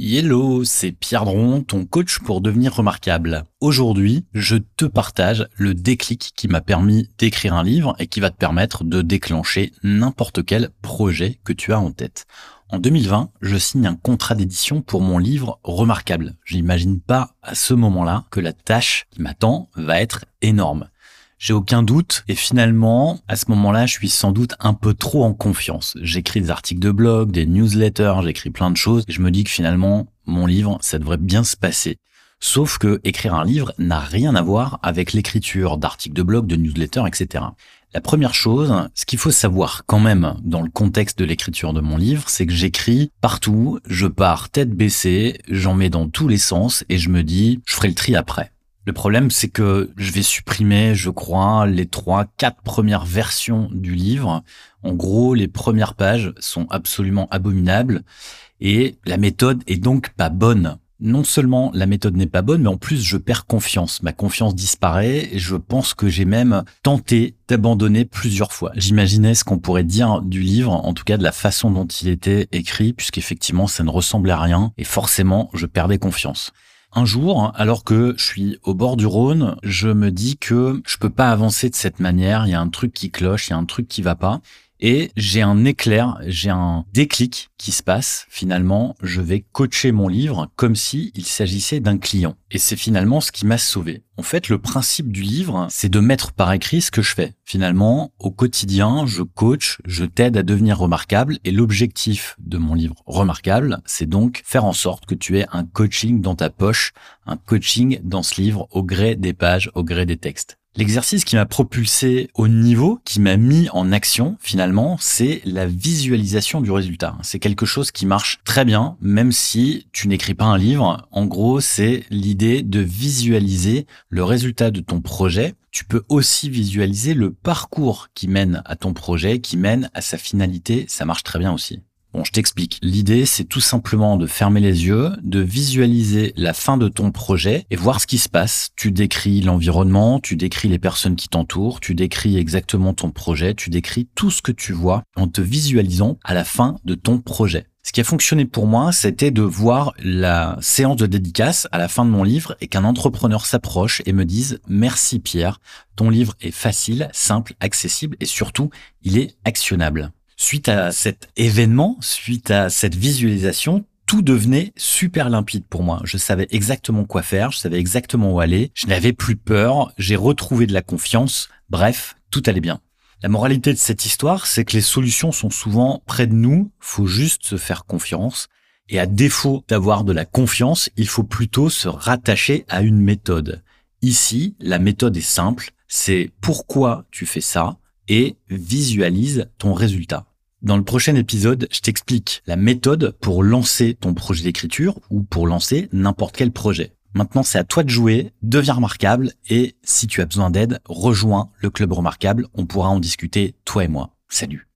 Hello, c'est Pierre Dron, ton coach pour devenir remarquable. Aujourd'hui, je te partage le déclic qui m'a permis d'écrire un livre et qui va te permettre de déclencher n'importe quel projet que tu as en tête. En 2020, je signe un contrat d'édition pour mon livre Remarquable. J'imagine pas à ce moment-là que la tâche qui m'attend va être énorme. J'ai aucun doute. Et finalement, à ce moment-là, je suis sans doute un peu trop en confiance. J'écris des articles de blog, des newsletters, j'écris plein de choses. Et je me dis que finalement, mon livre, ça devrait bien se passer. Sauf que écrire un livre n'a rien à voir avec l'écriture d'articles de blog, de newsletters, etc. La première chose, ce qu'il faut savoir quand même dans le contexte de l'écriture de mon livre, c'est que j'écris partout, je pars tête baissée, j'en mets dans tous les sens et je me dis, je ferai le tri après. Le problème, c'est que je vais supprimer, je crois, les trois, quatre premières versions du livre. En gros, les premières pages sont absolument abominables et la méthode est donc pas bonne. Non seulement la méthode n'est pas bonne, mais en plus je perds confiance. Ma confiance disparaît et je pense que j'ai même tenté d'abandonner plusieurs fois. J'imaginais ce qu'on pourrait dire du livre, en tout cas de la façon dont il était écrit, puisqu'effectivement ça ne ressemblait à rien et forcément je perdais confiance. Un jour, alors que je suis au bord du Rhône, je me dis que je peux pas avancer de cette manière. Il y a un truc qui cloche, il y a un truc qui va pas. Et j'ai un éclair, j'ai un déclic qui se passe. Finalement, je vais coacher mon livre comme si il s'agissait d'un client. Et c'est finalement ce qui m'a sauvé. En fait, le principe du livre, c'est de mettre par écrit ce que je fais. Finalement, au quotidien, je coach, je t'aide à devenir remarquable. Et l'objectif de mon livre remarquable, c'est donc faire en sorte que tu aies un coaching dans ta poche, un coaching dans ce livre au gré des pages, au gré des textes. L'exercice qui m'a propulsé au niveau, qui m'a mis en action finalement, c'est la visualisation du résultat. C'est quelque chose qui marche très bien, même si tu n'écris pas un livre. En gros, c'est l'idée de visualiser le résultat de ton projet. Tu peux aussi visualiser le parcours qui mène à ton projet, qui mène à sa finalité. Ça marche très bien aussi. Bon, je t'explique. L'idée, c'est tout simplement de fermer les yeux, de visualiser la fin de ton projet et voir ce qui se passe. Tu décris l'environnement, tu décris les personnes qui t'entourent, tu décris exactement ton projet, tu décris tout ce que tu vois en te visualisant à la fin de ton projet. Ce qui a fonctionné pour moi, c'était de voir la séance de dédicace à la fin de mon livre et qu'un entrepreneur s'approche et me dise merci Pierre, ton livre est facile, simple, accessible et surtout, il est actionnable. Suite à cet événement, suite à cette visualisation, tout devenait super limpide pour moi. Je savais exactement quoi faire, je savais exactement où aller, je n'avais plus peur, j'ai retrouvé de la confiance, bref, tout allait bien. La moralité de cette histoire, c'est que les solutions sont souvent près de nous, faut juste se faire confiance. Et à défaut d'avoir de la confiance, il faut plutôt se rattacher à une méthode. Ici, la méthode est simple, c'est pourquoi tu fais ça et visualise ton résultat. Dans le prochain épisode, je t'explique la méthode pour lancer ton projet d'écriture ou pour lancer n'importe quel projet. Maintenant, c'est à toi de jouer, deviens remarquable et si tu as besoin d'aide, rejoins le club remarquable, on pourra en discuter toi et moi. Salut